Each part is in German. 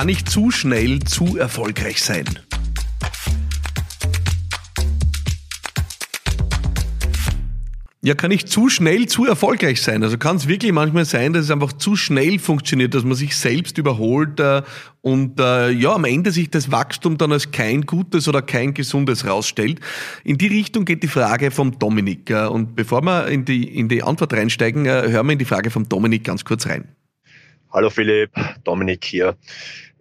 Kann ich zu schnell zu erfolgreich sein? Ja, kann ich zu schnell zu erfolgreich sein? Also kann es wirklich manchmal sein, dass es einfach zu schnell funktioniert, dass man sich selbst überholt äh, und äh, ja, am Ende sich das Wachstum dann als kein gutes oder kein gesundes rausstellt. In die Richtung geht die Frage vom Dominik. Äh, und bevor wir in die, in die Antwort reinsteigen, äh, hören wir in die Frage vom Dominik ganz kurz rein. Hallo Philipp, Dominik hier.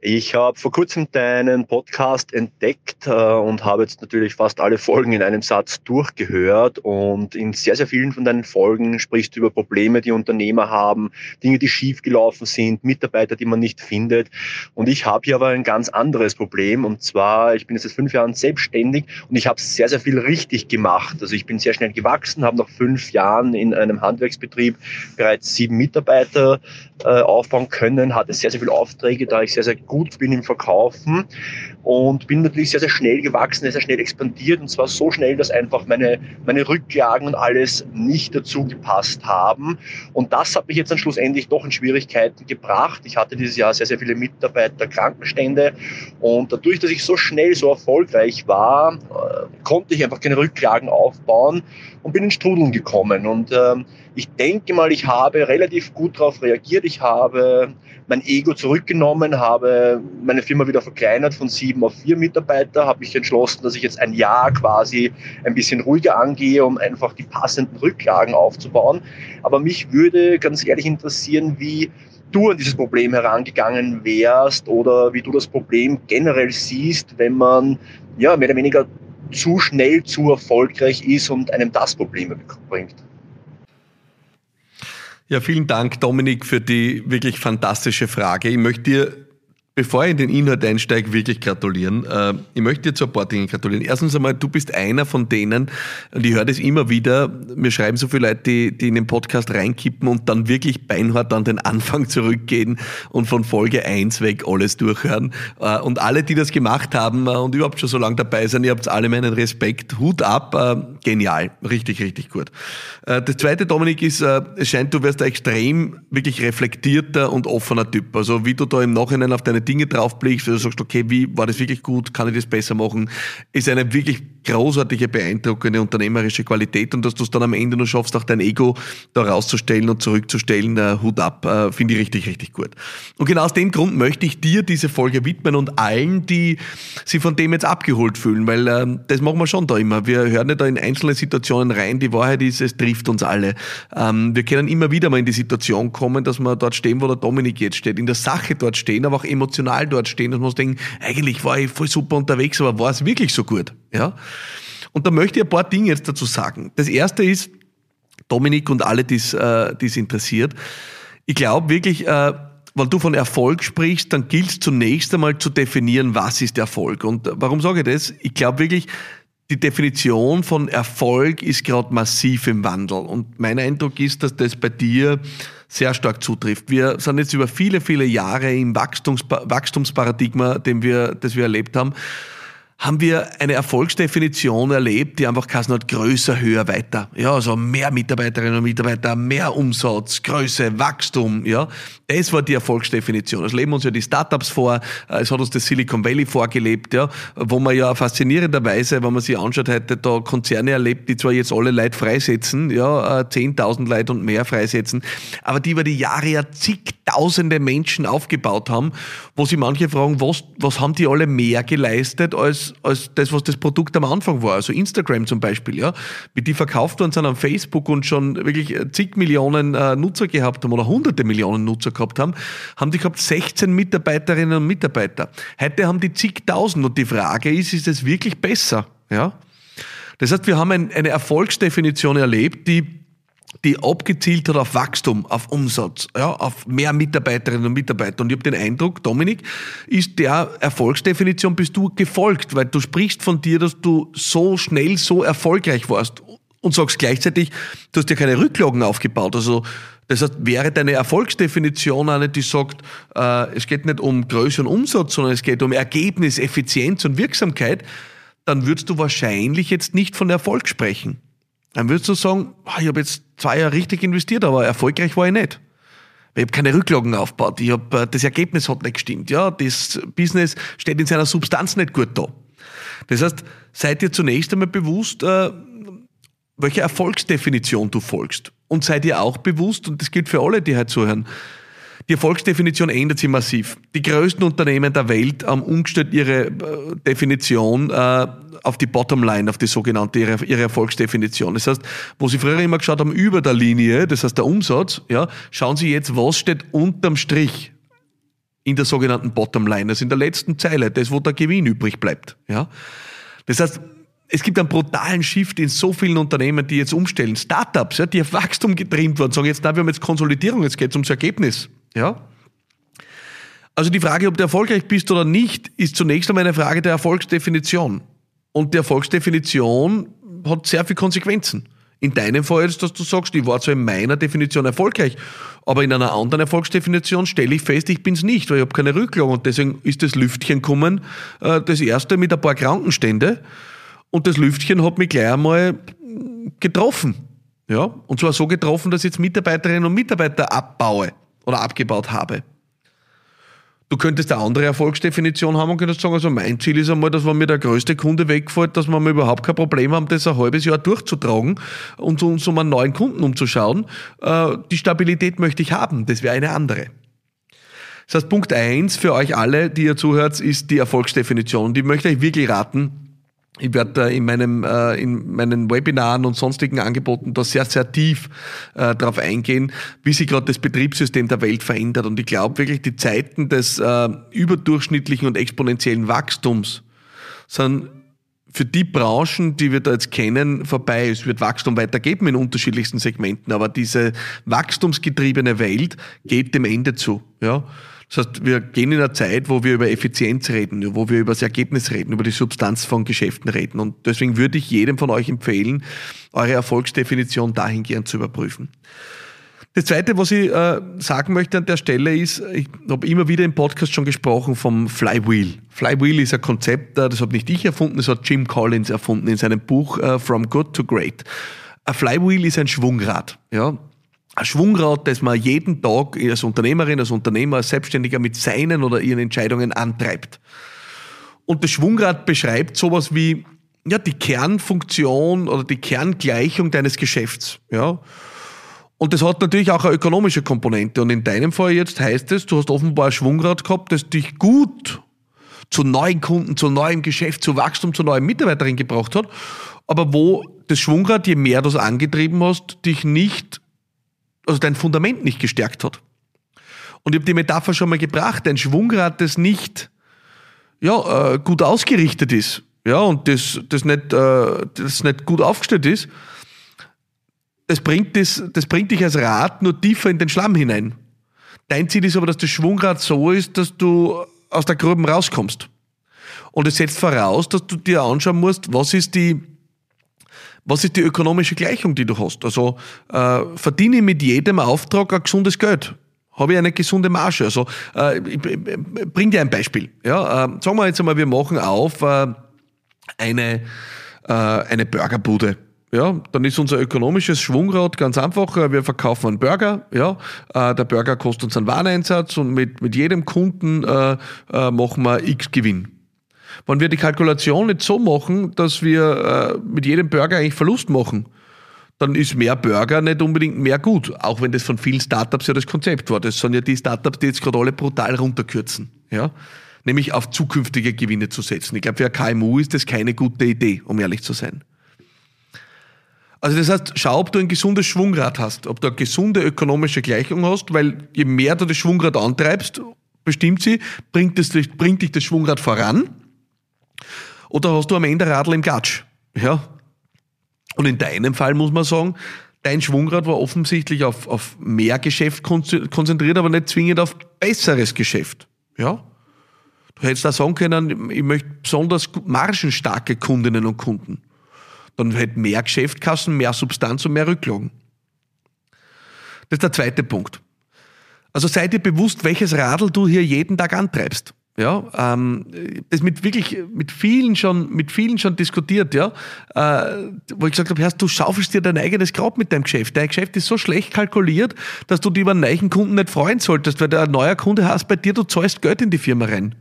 Ich habe vor kurzem deinen Podcast entdeckt äh, und habe jetzt natürlich fast alle Folgen in einem Satz durchgehört. Und in sehr, sehr vielen von deinen Folgen sprichst du über Probleme, die Unternehmer haben, Dinge, die schiefgelaufen sind, Mitarbeiter, die man nicht findet. Und ich habe hier aber ein ganz anderes Problem. Und zwar, ich bin jetzt seit fünf Jahren selbstständig und ich habe sehr, sehr viel richtig gemacht. Also ich bin sehr schnell gewachsen, habe nach fünf Jahren in einem Handwerksbetrieb bereits sieben Mitarbeiter äh, aufbauen können, hatte sehr, sehr viele Aufträge, da ich sehr, sehr gut bin im Verkaufen und bin natürlich sehr, sehr schnell gewachsen, sehr schnell expandiert und zwar so schnell, dass einfach meine, meine Rücklagen und alles nicht dazu gepasst haben. Und das hat mich jetzt dann schlussendlich doch in Schwierigkeiten gebracht. Ich hatte dieses Jahr sehr, sehr viele Mitarbeiter, Krankenstände und dadurch, dass ich so schnell, so erfolgreich war, äh, konnte ich einfach keine Rücklagen aufbauen und bin in Strudeln gekommen. Und ähm, ich denke mal, ich habe relativ gut darauf reagiert. Ich habe mein Ego zurückgenommen, habe meine Firma wieder verkleinert von sieben auf vier Mitarbeiter, habe mich entschlossen, dass ich jetzt ein Jahr quasi ein bisschen ruhiger angehe, um einfach die passenden Rücklagen aufzubauen. Aber mich würde ganz ehrlich interessieren, wie du an dieses Problem herangegangen wärst oder wie du das Problem generell siehst, wenn man ja mehr oder weniger zu schnell zu erfolgreich ist und einem das Probleme bringt. Ja, vielen Dank, Dominik, für die wirklich fantastische Frage. Ich möchte dir Bevor ich in den Inhalt einsteige, wirklich gratulieren. Äh, ich möchte dir zu ein paar Dingen gratulieren. Erstens einmal, du bist einer von denen, und ich höre das immer wieder, mir schreiben so viele Leute, die, die in den Podcast reinkippen und dann wirklich beinhart an den Anfang zurückgehen und von Folge 1 weg alles durchhören. Äh, und alle, die das gemacht haben äh, und überhaupt schon so lange dabei sind, ihr habt alle meinen Respekt. Hut ab, genial. Richtig, richtig gut. Das zweite, Dominik, ist, es scheint, du wärst ein extrem wirklich reflektierter und offener Typ. Also wie du da im Nachhinein auf deine Dinge draufblickst, wo du sagst, okay, wie war das wirklich gut, kann ich das besser machen, ist eine wirklich großartige, beeindruckende unternehmerische Qualität und dass du es dann am Ende nur schaffst, auch dein Ego da rauszustellen und zurückzustellen, äh, Hut ab, äh, finde ich richtig, richtig gut. Und genau aus dem Grund möchte ich dir diese Folge widmen und allen, die sich von dem jetzt abgeholt fühlen, weil äh, das machen wir schon da immer. Wir hören nicht da in einzelne Situationen rein. Die Wahrheit ist, es trifft uns alle. Ähm, wir können immer wieder mal in die Situation kommen, dass wir dort stehen, wo der Dominik jetzt steht, in der Sache dort stehen, aber auch emotional emotional dort stehen und muss denken, eigentlich war ich voll super unterwegs, aber war es wirklich so gut? Ja? Und da möchte ich ein paar Dinge jetzt dazu sagen. Das erste ist, Dominik und alle, die äh, es interessiert, ich glaube wirklich, äh, wenn du von Erfolg sprichst, dann gilt es zunächst einmal zu definieren, was ist Erfolg. Und warum sage ich das? Ich glaube wirklich, die Definition von Erfolg ist gerade massiv im Wandel. Und mein Eindruck ist, dass das bei dir sehr stark zutrifft. Wir sind jetzt über viele, viele Jahre im Wachstums Wachstumsparadigma, den wir, das wir erlebt haben, haben wir eine Erfolgsdefinition erlebt, die einfach kassen hat, größer, höher, weiter. Ja, also mehr Mitarbeiterinnen und Mitarbeiter, mehr Umsatz, Größe, Wachstum, ja. Das war die Erfolgsdefinition. Es leben uns ja die Startups vor, es hat uns das Silicon Valley vorgelebt, ja, wo man ja faszinierenderweise, wenn man sich anschaut, heute da Konzerne erlebt, die zwar jetzt alle Leute freisetzen, ja, 10.000 äh, Leute und mehr freisetzen, aber die über die Jahre ja zigtausende Menschen aufgebaut haben, wo sich manche fragen, was, was haben die alle mehr geleistet als als, das, was das Produkt am Anfang war. Also Instagram zum Beispiel, ja, wie die verkauft worden sind an Facebook und schon wirklich zig Millionen äh, Nutzer gehabt haben oder hunderte Millionen Nutzer gehabt haben, haben die gehabt 16 Mitarbeiterinnen und Mitarbeiter. Heute haben die zigtausend und die Frage ist, ist es wirklich besser? Ja? Das heißt, wir haben ein, eine Erfolgsdefinition erlebt, die die abgezielt hat auf Wachstum, auf Umsatz, ja, auf mehr Mitarbeiterinnen und Mitarbeiter. Und ich habe den Eindruck, Dominik, ist der Erfolgsdefinition bist du gefolgt, weil du sprichst von dir, dass du so schnell so erfolgreich warst und sagst gleichzeitig, du hast dir keine Rücklagen aufgebaut. Also das heißt, wäre deine Erfolgsdefinition eine, die sagt, äh, es geht nicht um Größe und Umsatz, sondern es geht um Ergebnis, Effizienz und Wirksamkeit, dann würdest du wahrscheinlich jetzt nicht von Erfolg sprechen. Dann würdest du sagen, ah, ich habe jetzt zwei Jahre richtig investiert, aber erfolgreich war ich nicht. ich habe keine Rücklagen aufgebaut, ich hab, äh, das Ergebnis hat nicht gestimmt, ja, das Business steht in seiner Substanz nicht gut da. Das heißt, seid ihr zunächst einmal bewusst, äh, welche Erfolgsdefinition du folgst. Und seid ihr auch bewusst, und das gilt für alle, die heute zuhören, die Erfolgsdefinition ändert sich massiv. Die größten Unternehmen der Welt haben umgestellt ihre äh, Definition äh, auf die Bottomline, auf die sogenannte ihre, Erfolgsdefinition. Das heißt, wo sie früher immer geschaut haben über der Linie, das heißt der Umsatz, ja, schauen sie jetzt, was steht unterm Strich in der sogenannten Bottomline, also in der letzten Zeile, das, wo der Gewinn übrig bleibt. Ja. Das heißt, es gibt einen brutalen Shift in so vielen Unternehmen, die jetzt umstellen. Startups, ja, die auf Wachstum getrimmt wurden, sagen jetzt, na, wir haben jetzt Konsolidierung, jetzt geht es ums Ergebnis. Ja. Also die Frage, ob du erfolgreich bist oder nicht, ist zunächst einmal eine Frage der Erfolgsdefinition. Und die Erfolgsdefinition hat sehr viele Konsequenzen. In deinem Fall ist, dass du sagst, ich war zwar in meiner Definition erfolgreich, aber in einer anderen Erfolgsdefinition stelle ich fest, ich bin es nicht, weil ich habe keine Rücklagen. Und deswegen ist das Lüftchen gekommen, äh, das erste mit ein paar Krankenstände. Und das Lüftchen hat mich gleich einmal getroffen. Ja, und zwar so getroffen, dass ich jetzt Mitarbeiterinnen und Mitarbeiter abbaue oder abgebaut habe. Du könntest eine andere Erfolgsdefinition haben und könntest sagen, also mein Ziel ist einmal, dass wenn mir der größte Kunde wegfällt, dass wir überhaupt kein Problem haben, das ein halbes Jahr durchzutragen und uns um einen neuen Kunden umzuschauen. Äh, die Stabilität möchte ich haben. Das wäre eine andere. Das heißt, Punkt eins für euch alle, die ihr zuhört, ist die Erfolgsdefinition. Die möchte ich wirklich raten ich werde da in, meinem, äh, in meinen Webinaren und sonstigen Angeboten da sehr, sehr tief äh, darauf eingehen, wie sich gerade das Betriebssystem der Welt verändert. Und ich glaube wirklich, die Zeiten des äh, überdurchschnittlichen und exponentiellen Wachstums sind für die Branchen, die wir da jetzt kennen, vorbei. Es wird Wachstum weitergeben in unterschiedlichsten Segmenten, aber diese wachstumsgetriebene Welt geht dem Ende zu. Ja. Das heißt, wir gehen in einer Zeit, wo wir über Effizienz reden, wo wir über das Ergebnis reden, über die Substanz von Geschäften reden. Und deswegen würde ich jedem von euch empfehlen, eure Erfolgsdefinition dahingehend zu überprüfen. Das Zweite, was ich äh, sagen möchte an der Stelle ist, ich habe immer wieder im Podcast schon gesprochen vom Flywheel. Flywheel ist ein Konzept, äh, das habe nicht ich erfunden, das hat Jim Collins erfunden in seinem Buch äh, From Good to Great. Ein Flywheel ist ein Schwungrad. Ja? ein Schwungrad, das man jeden Tag als Unternehmerin, als Unternehmer, als Selbstständiger mit seinen oder ihren Entscheidungen antreibt. Und das Schwungrad beschreibt sowas wie ja, die Kernfunktion oder die Kerngleichung deines Geschäfts. Ja. Und das hat natürlich auch eine ökonomische Komponente. Und in deinem Fall jetzt heißt es, du hast offenbar ein Schwungrad gehabt, das dich gut zu neuen Kunden, zu neuem Geschäft, zu Wachstum, zu neuen Mitarbeiterinnen gebracht hat. Aber wo das Schwungrad, je mehr du es angetrieben hast, dich nicht also dein Fundament nicht gestärkt hat. Und ich habe die Metapher schon mal gebracht, ein Schwungrad, das nicht ja, äh, gut ausgerichtet ist, ja, und das, das, nicht, äh, das nicht gut aufgestellt ist, das bringt, das, das bringt dich als Rad nur tiefer in den Schlamm hinein. Dein Ziel ist aber, dass das Schwungrad so ist, dass du aus der Gruben rauskommst. Und es setzt voraus, dass du dir anschauen musst, was ist die, was ist die ökonomische Gleichung, die du hast? Also äh, verdiene ich mit jedem Auftrag ein gesundes Geld? Habe ich eine gesunde Marge? Also äh, ich, ich, ich bring dir ein Beispiel. Ja, äh, sagen wir jetzt einmal, wir machen auf äh, eine, äh, eine Burgerbude. Ja, dann ist unser ökonomisches Schwungrad ganz einfach. Äh, wir verkaufen einen Burger. Ja, äh, der Burger kostet uns einen Wareneinsatz und mit, mit jedem Kunden äh, äh, machen wir X Gewinn. Wenn wir die Kalkulation nicht so machen, dass wir äh, mit jedem Burger eigentlich Verlust machen, dann ist mehr Burger nicht unbedingt mehr gut. Auch wenn das von vielen Startups ja das Konzept war. Das sind ja die Startups, die jetzt gerade alle brutal runterkürzen. Ja? Nämlich auf zukünftige Gewinne zu setzen. Ich glaube, für ein KMU ist das keine gute Idee, um ehrlich zu sein. Also das heißt, schau, ob du ein gesundes Schwungrad hast, ob du eine gesunde ökonomische Gleichung hast, weil je mehr du das Schwungrad antreibst, bestimmt sie, bringt, das, bringt dich das Schwungrad voran oder hast du am Ende Radl im Gatsch? Ja. Und in deinem Fall muss man sagen, dein Schwungrad war offensichtlich auf, auf mehr Geschäft konzentriert, aber nicht zwingend auf besseres Geschäft. Ja. Du hättest da sagen können, ich möchte besonders margenstarke Kundinnen und Kunden. Dann hätte mehr Geschäftskassen, mehr Substanz und mehr Rücklagen. Das ist der zweite Punkt. Also sei dir bewusst, welches Radl du hier jeden Tag antreibst. Ja, ähm, das mit wirklich mit vielen schon mit vielen schon diskutiert, ja, äh, wo ich gesagt habe, Herr, du schaufelst dir dein eigenes Grab mit deinem Geschäft. Dein Geschäft ist so schlecht kalkuliert, dass du dich über einen neuen Kunden nicht freuen solltest, weil der ein neuer Kunde hast bei dir, du zahlst Geld in die Firma rein.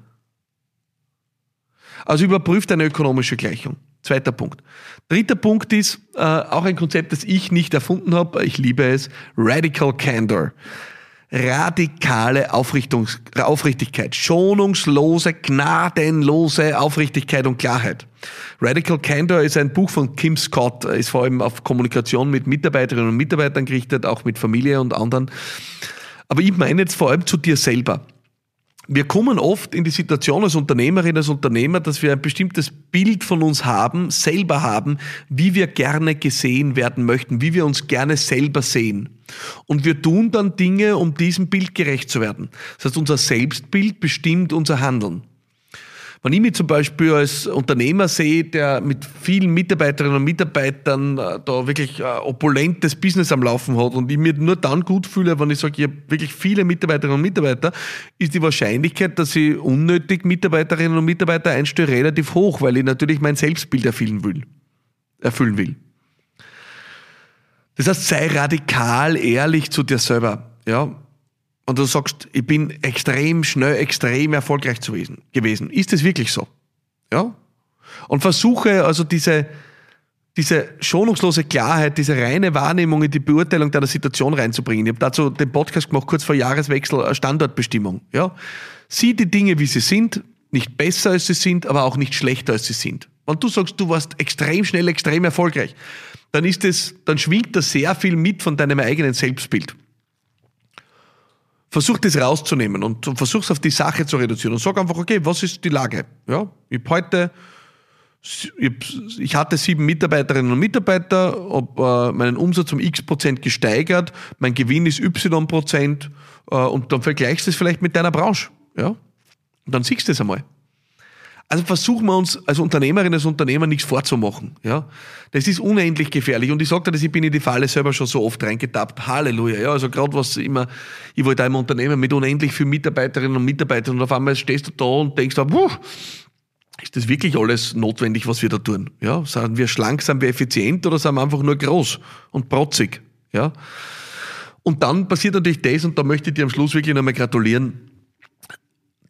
Also überprüf deine ökonomische Gleichung. Zweiter Punkt. Dritter Punkt ist äh, auch ein Konzept, das ich nicht erfunden habe. Ich liebe es. Radical Candor radikale Aufrichtigkeit, schonungslose, gnadenlose Aufrichtigkeit und Klarheit. Radical Candor ist ein Buch von Kim Scott, ist vor allem auf Kommunikation mit Mitarbeiterinnen und Mitarbeitern gerichtet, auch mit Familie und anderen. Aber ich meine jetzt vor allem zu dir selber wir kommen oft in die Situation als Unternehmerin, als Unternehmer, dass wir ein bestimmtes Bild von uns haben, selber haben, wie wir gerne gesehen werden möchten, wie wir uns gerne selber sehen. Und wir tun dann Dinge, um diesem Bild gerecht zu werden. Das heißt, unser Selbstbild bestimmt unser Handeln. Wenn ich mich zum Beispiel als Unternehmer sehe, der mit vielen Mitarbeiterinnen und Mitarbeitern äh, da wirklich äh, opulentes Business am Laufen hat und ich mir nur dann gut fühle, wenn ich sage, ich habe wirklich viele Mitarbeiterinnen und Mitarbeiter, ist die Wahrscheinlichkeit, dass ich unnötig Mitarbeiterinnen und Mitarbeiter einstelle, relativ hoch, weil ich natürlich mein Selbstbild erfüllen will. Erfüllen will. Das heißt, sei radikal ehrlich zu dir selber. Ja, und du sagst, ich bin extrem schnell, extrem erfolgreich gewesen. Ist es wirklich so? Ja? Und versuche also diese, diese schonungslose Klarheit, diese reine Wahrnehmung in die Beurteilung deiner Situation reinzubringen. Ich habe dazu den Podcast gemacht, kurz vor Jahreswechsel, Standortbestimmung. Ja? Sieh die Dinge, wie sie sind, nicht besser als sie sind, aber auch nicht schlechter als sie sind. Wenn du sagst, du warst extrem schnell, extrem erfolgreich, dann ist es, dann schwingt da sehr viel mit von deinem eigenen Selbstbild versuch das rauszunehmen und versuch es auf die Sache zu reduzieren und sag einfach, okay, was ist die Lage? Ja, ich heute, ich hatte sieben Mitarbeiterinnen und Mitarbeiter, habe äh, meinen Umsatz um x Prozent gesteigert, mein Gewinn ist y Prozent äh, und dann vergleichst du es vielleicht mit deiner Branche. Ja, und dann siehst du es einmal. Also versuchen wir uns als Unternehmerin, als Unternehmer nichts vorzumachen. Ja? Das ist unendlich gefährlich. Und ich sagte das, ich bin in die Falle selber schon so oft reingetappt. Halleluja. Ja, also gerade was immer, ich wollte im Unternehmen mit unendlich vielen Mitarbeiterinnen und Mitarbeitern und auf einmal stehst du da und denkst, puh, ist das wirklich alles notwendig, was wir da tun? Ja, sind wir schlank, sind wir effizient oder sind wir einfach nur groß und protzig? Ja. Und dann passiert natürlich das, und da möchte ich dir am Schluss wirklich nochmal gratulieren.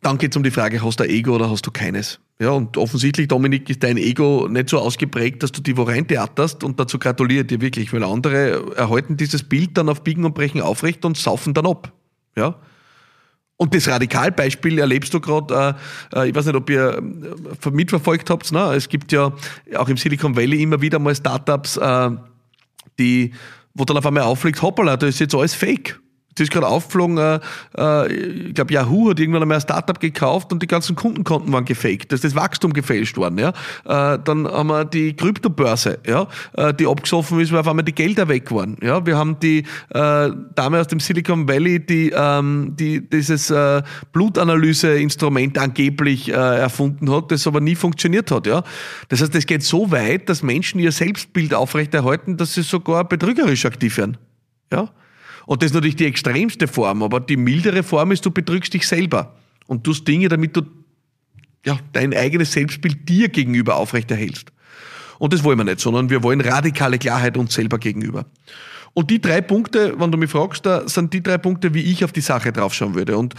Dann geht es um die Frage, hast du ein Ego oder hast du keines? Ja, und offensichtlich, Dominik, ist dein Ego nicht so ausgeprägt, dass du die wo reintheaterst und dazu gratuliere dir wirklich, weil andere erhalten dieses Bild dann auf Biegen und Brechen aufrecht und saufen dann ab. Ja. Und das Radikalbeispiel erlebst du gerade, äh, äh, ich weiß nicht, ob ihr äh, mitverfolgt habt, ne? es gibt ja auch im Silicon Valley immer wieder mal Startups, äh, die, wo dann auf einmal auffliegt, hoppala, da ist jetzt alles fake. Das ist gerade aufgeflogen, äh, äh, ich glaube Yahoo hat irgendwann einmal ein Startup gekauft und die ganzen Kundenkonten waren gefaked. Da ist das Wachstum gefälscht worden. Ja? Äh, dann haben wir die Kryptobörse, ja? Äh, die abgesoffen ist, weil auf einmal die Gelder weg waren. Ja? Wir haben die äh, Dame aus dem Silicon Valley, die, ähm, die dieses äh, Blutanalyse-Instrument angeblich erfunden hat, das aber nie funktioniert hat. Ja? Das heißt, es geht so weit, dass Menschen ihr Selbstbild aufrechterhalten, dass sie sogar betrügerisch aktiv werden. Ja? Und das ist natürlich die extremste Form, aber die mildere Form ist, du betrügst dich selber und tust Dinge, damit du ja, dein eigenes Selbstbild dir gegenüber aufrechterhältst. Und das wollen wir nicht, sondern wir wollen radikale Klarheit uns selber gegenüber. Und die drei Punkte, wenn du mich fragst, da sind die drei Punkte, wie ich auf die Sache draufschauen würde. Und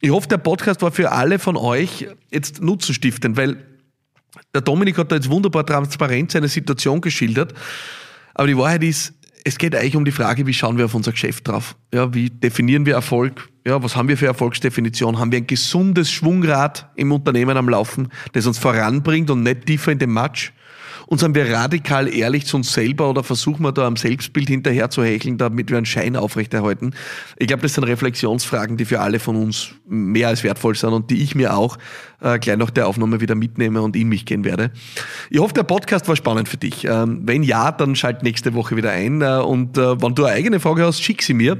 ich hoffe, der Podcast war für alle von euch jetzt nutzenstiftend, weil der Dominik hat da jetzt wunderbar transparent seine Situation geschildert. Aber die Wahrheit ist, es geht eigentlich um die Frage, wie schauen wir auf unser Geschäft drauf? Ja, wie definieren wir Erfolg? Ja, was haben wir für Erfolgsdefinition? Haben wir ein gesundes Schwungrad im Unternehmen am Laufen, das uns voranbringt und nicht tiefer in den Matsch? Und sind wir radikal ehrlich zu uns selber oder versuchen wir da am Selbstbild hinterher zu hecheln, damit wir einen Schein aufrechterhalten? Ich glaube, das sind Reflexionsfragen, die für alle von uns mehr als wertvoll sind und die ich mir auch äh, gleich nach der Aufnahme wieder mitnehme und in mich gehen werde. Ich hoffe, der Podcast war spannend für dich. Ähm, wenn ja, dann schalt nächste Woche wieder ein äh, und äh, wenn du eine eigene Frage hast, schick sie mir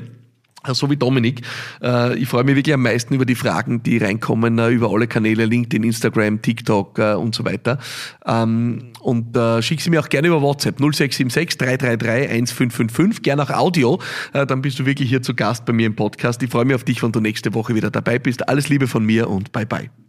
so wie Dominik. Äh, ich freue mich wirklich am meisten über die Fragen, die reinkommen, äh, über alle Kanäle, LinkedIn, Instagram, TikTok äh, und so weiter. Ähm, und schick sie mir auch gerne über WhatsApp 0676 333 1555, gerne auch Audio. Dann bist du wirklich hier zu Gast bei mir im Podcast. Ich freue mich auf dich, wenn du nächste Woche wieder dabei bist. Alles Liebe von mir und bye bye.